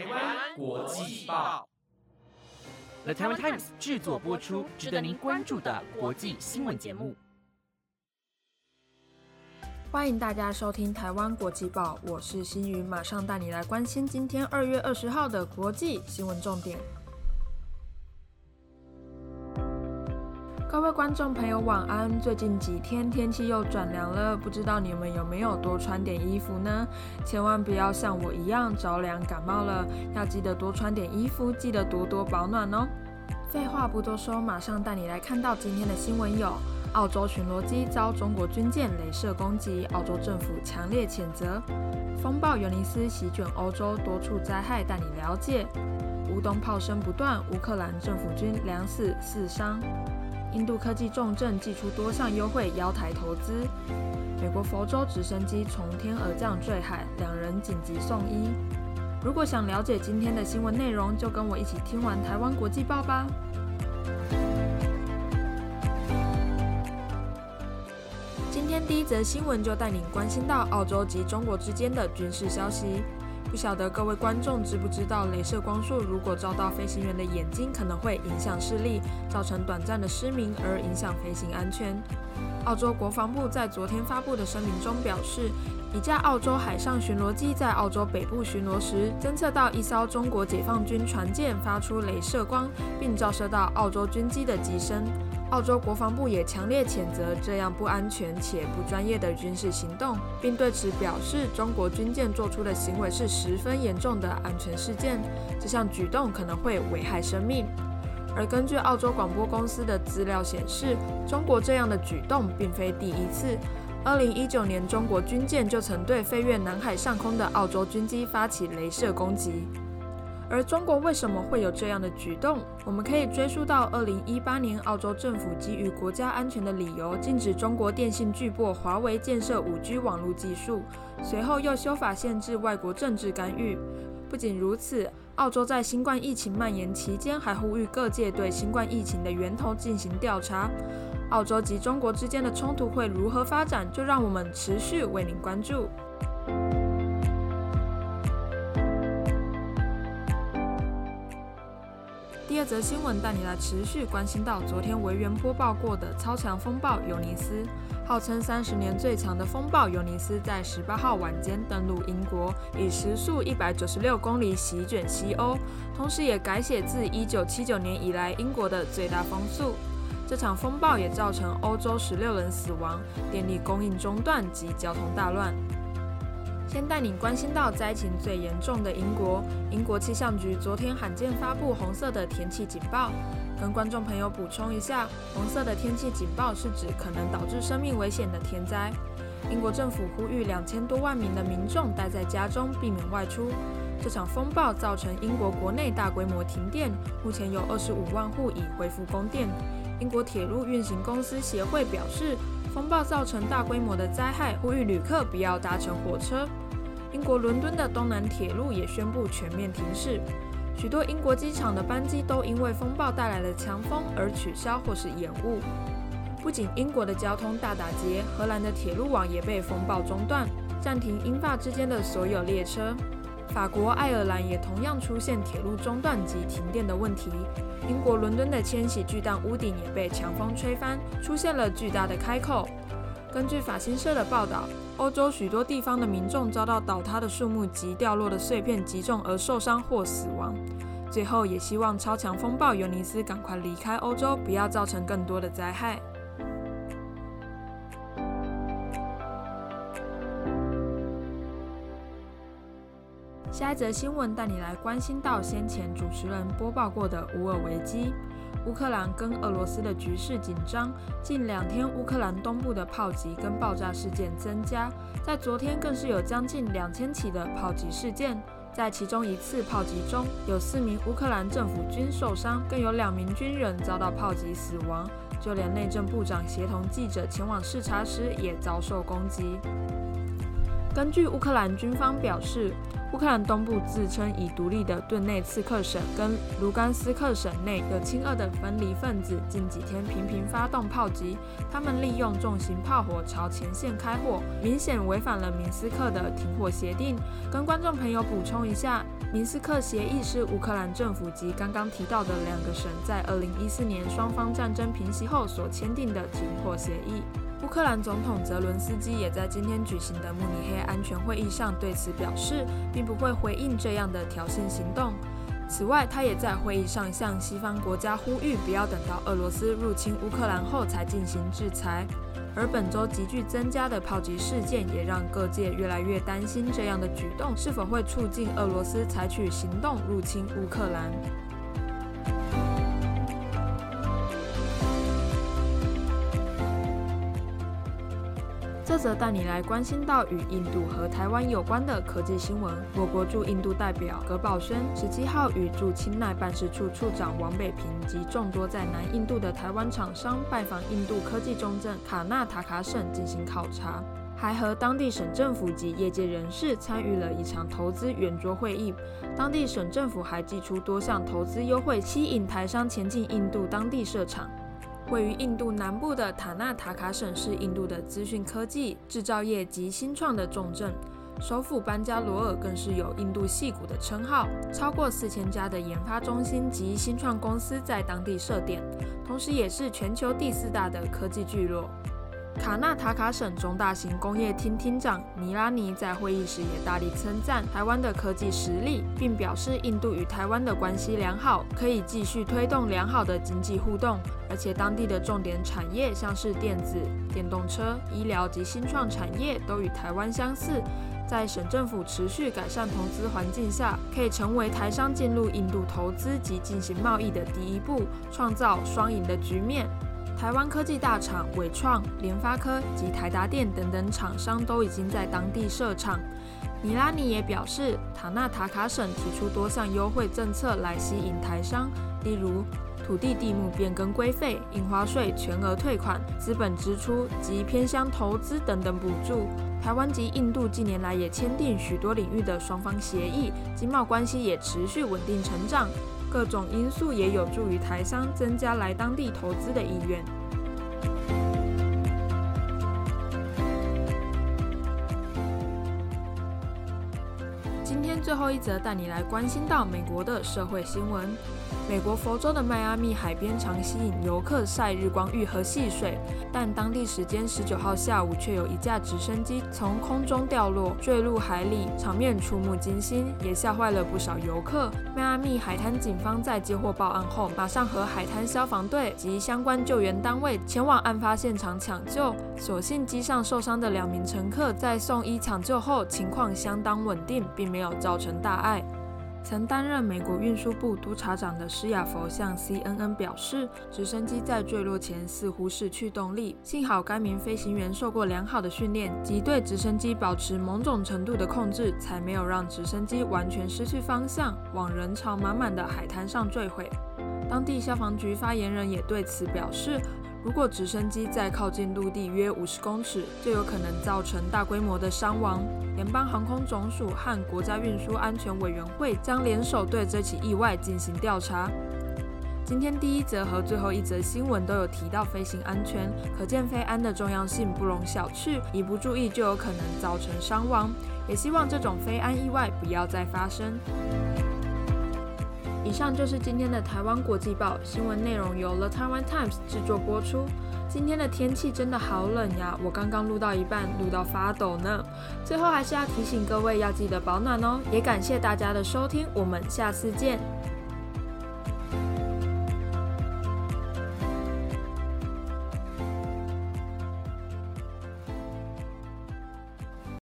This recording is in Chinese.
台湾国际报，The Taiwan Times 制作播出，值得您关注的国际新闻节目。欢迎大家收听台湾国际报，我是新宇，马上带你来关心今天二月二十号的国际新闻重点。各位观众朋友，晚安！最近几天天气又转凉了，不知道你们有没有多穿点衣服呢？千万不要像我一样着凉感冒了，要记得多穿点衣服，记得多多保暖哦。废话不多说，马上带你来看到今天的新闻有：澳洲巡逻机遭中国军舰镭射攻击，澳洲政府强烈谴责；风暴尤尼斯席卷欧洲，多处灾害带你了解；乌东炮声不断，乌克兰政府军两死四伤。印度科技重镇寄出多项优惠邀台投资。美国佛州直升机从天而降坠海，两人紧急送医。如果想了解今天的新闻内容，就跟我一起听完台湾国际报吧。今天第一则新闻就带您关心到澳洲及中国之间的军事消息。不晓得各位观众知不知道，镭射光束如果照到飞行员的眼睛，可能会影响视力，造成短暂的失明，而影响飞行安全。澳洲国防部在昨天发布的声明中表示，一架澳洲海上巡逻机在澳洲北部巡逻时，侦测到一艘中国解放军船舰发出镭射光，并照射到澳洲军机的机身。澳洲国防部也强烈谴责这样不安全且不专业的军事行动，并对此表示，中国军舰做出的行为是十分严重的安全事件，这项举动可能会危害生命。而根据澳洲广播公司的资料显示，中国这样的举动并非第一次。二零一九年，中国军舰就曾对飞越南海上空的澳洲军机发起镭射攻击。而中国为什么会有这样的举动？我们可以追溯到二零一八年，澳洲政府基于国家安全的理由，禁止中国电信巨擘华为建设五 G 网络技术。随后又修法限制外国政治干预。不仅如此，澳洲在新冠疫情蔓延期间，还呼吁各界对新冠疫情的源头进行调查。澳洲及中国之间的冲突会如何发展？就让我们持续为您关注。这则新闻带你来持续关心到昨天维园播报过的超强风暴尤尼斯，号称三十年最强的风暴尤尼斯在十八号晚间登陆英国，以时速一百九十六公里席卷西欧，同时也改写自一九七九年以来英国的最大风速。这场风暴也造成欧洲十六人死亡，电力供应中断及交通大乱。先带你关心到灾情最严重的英国。英国气象局昨天罕见发布红色的天气警报。跟观众朋友补充一下，红色的天气警报是指可能导致生命危险的天灾。英国政府呼吁两千多万名的民众待在家中，避免外出。这场风暴造成英国国内大规模停电，目前有二十五万户已恢复供电。英国铁路运行公司协会表示。风暴造成大规模的灾害，呼吁旅客不要搭乘火车。英国伦敦的东南铁路也宣布全面停驶，许多英国机场的班机都因为风暴带来的强风而取消或是延误。不仅英国的交通大打劫，荷兰的铁路网也被风暴中断，暂停英法之间的所有列车。法国、爱尔兰也同样出现铁路中断及停电的问题。英国伦敦的千禧巨蛋屋顶也被强风吹翻，出现了巨大的开口。根据法新社的报道，欧洲许多地方的民众遭到倒塌的树木及掉落的碎片击中而受伤或死亡。最后，也希望超强风暴尤尼斯赶快离开欧洲，不要造成更多的灾害。下一则新闻带你来关心到先前主持人播报过的乌尔危机。乌克兰跟俄罗斯的局势紧张，近两天乌克兰东部的炮击跟爆炸事件增加，在昨天更是有将近两千起的炮击事件。在其中一次炮击中，有四名乌克兰政府军受伤，更有两名军人遭到炮击死亡，就连内政部长协同记者前往视察时也遭受攻击。根据乌克兰军方表示。乌克兰东部自称已独立的顿内茨克省跟卢甘斯克省内有亲俄的分离分子，近几天频频发动炮击。他们利用重型炮火朝前线开火，明显违反了明斯克的停火协定。跟观众朋友补充一下，明斯克协议是乌克兰政府及刚刚提到的两个省在2014年双方战争平息后所签订的停火协议。乌克兰总统泽伦斯基也在今天举行的慕尼黑安全会议上对此表示，并不会回应这样的挑衅行动。此外，他也在会议上向西方国家呼吁，不要等到俄罗斯入侵乌克兰后才进行制裁。而本周急剧增加的炮击事件，也让各界越来越担心，这样的举动是否会促进俄罗斯采取行动入侵乌克兰。则带你来关心到与印度和台湾有关的科技新闻。我国驻印度代表葛宝轩十七号与驻钦奈办事处处长王北平及众多在南印度的台湾厂商拜访印度科技重镇卡纳塔卡省进行考察，还和当地省政府及业界人士参与了一场投资圆桌会议。当地省政府还寄出多项投资优惠，吸引台商前进印度当地设厂。位于印度南部的塔纳塔卡省是印度的资讯科技、制造业及新创的重镇，首府班加罗尔更是有“印度戏骨”的称号，超过四千家的研发中心及新创公司在当地设点，同时也是全球第四大的科技聚落。卡纳塔卡省中大型工业厅厅长尼拉尼在会议时也大力称赞台湾的科技实力，并表示印度与台湾的关系良好，可以继续推动良好的经济互动。而且当地的重点产业像是电子、电动车、医疗及新创产业都与台湾相似，在省政府持续改善投资环境下，可以成为台商进入印度投资及进行贸易的第一步，创造双赢的局面。台湾科技大厂伟创、联发科及台达电等等厂商都已经在当地设厂。尼拉尼也表示，塔纳塔卡省提出多项优惠政策来吸引台商，例如土地地目变更规费、印花税全额退款、资本支出及偏乡投资等等补助。台湾及印度近年来也签订许多领域的双方协议，经贸关系也持续稳定成长。各种因素也有助于台商增加来当地投资的意愿。今天最后一则带你来关心到美国的社会新闻。美国佛州的迈阿密海边常吸引游客晒日光浴和戏水，但当地时间十九号下午却有一架直升机从空中掉落，坠入海里，场面触目惊心，也吓坏了不少游客。迈阿密海滩警方在接获报案后，马上和海滩消防队及相关救援单位前往案发现场抢救。所幸机上受伤的两名乘客在送医抢救后情况相当稳定，并没有造成大碍。曾担任美国运输部督察长的施亚佛向 CNN 表示，直升机在坠落前似乎失去动力，幸好该名飞行员受过良好的训练及对直升机保持某种程度的控制，才没有让直升机完全失去方向，往人潮满满的海滩上坠毁。当地消防局发言人也对此表示。如果直升机在靠近陆地约五十公尺，就有可能造成大规模的伤亡。联邦航空总署和国家运输安全委员会将联手对这起意外进行调查。今天第一则和最后一则新闻都有提到飞行安全，可见飞安的重要性不容小觑，一不注意就有可能造成伤亡。也希望这种飞安意外不要再发生。以上就是今天的台湾国际报新闻内容，由 The Taiwan Times 制作播出。今天的天气真的好冷呀，我刚刚录到一半，录到发抖呢。最后还是要提醒各位要记得保暖哦，也感谢大家的收听，我们下次见。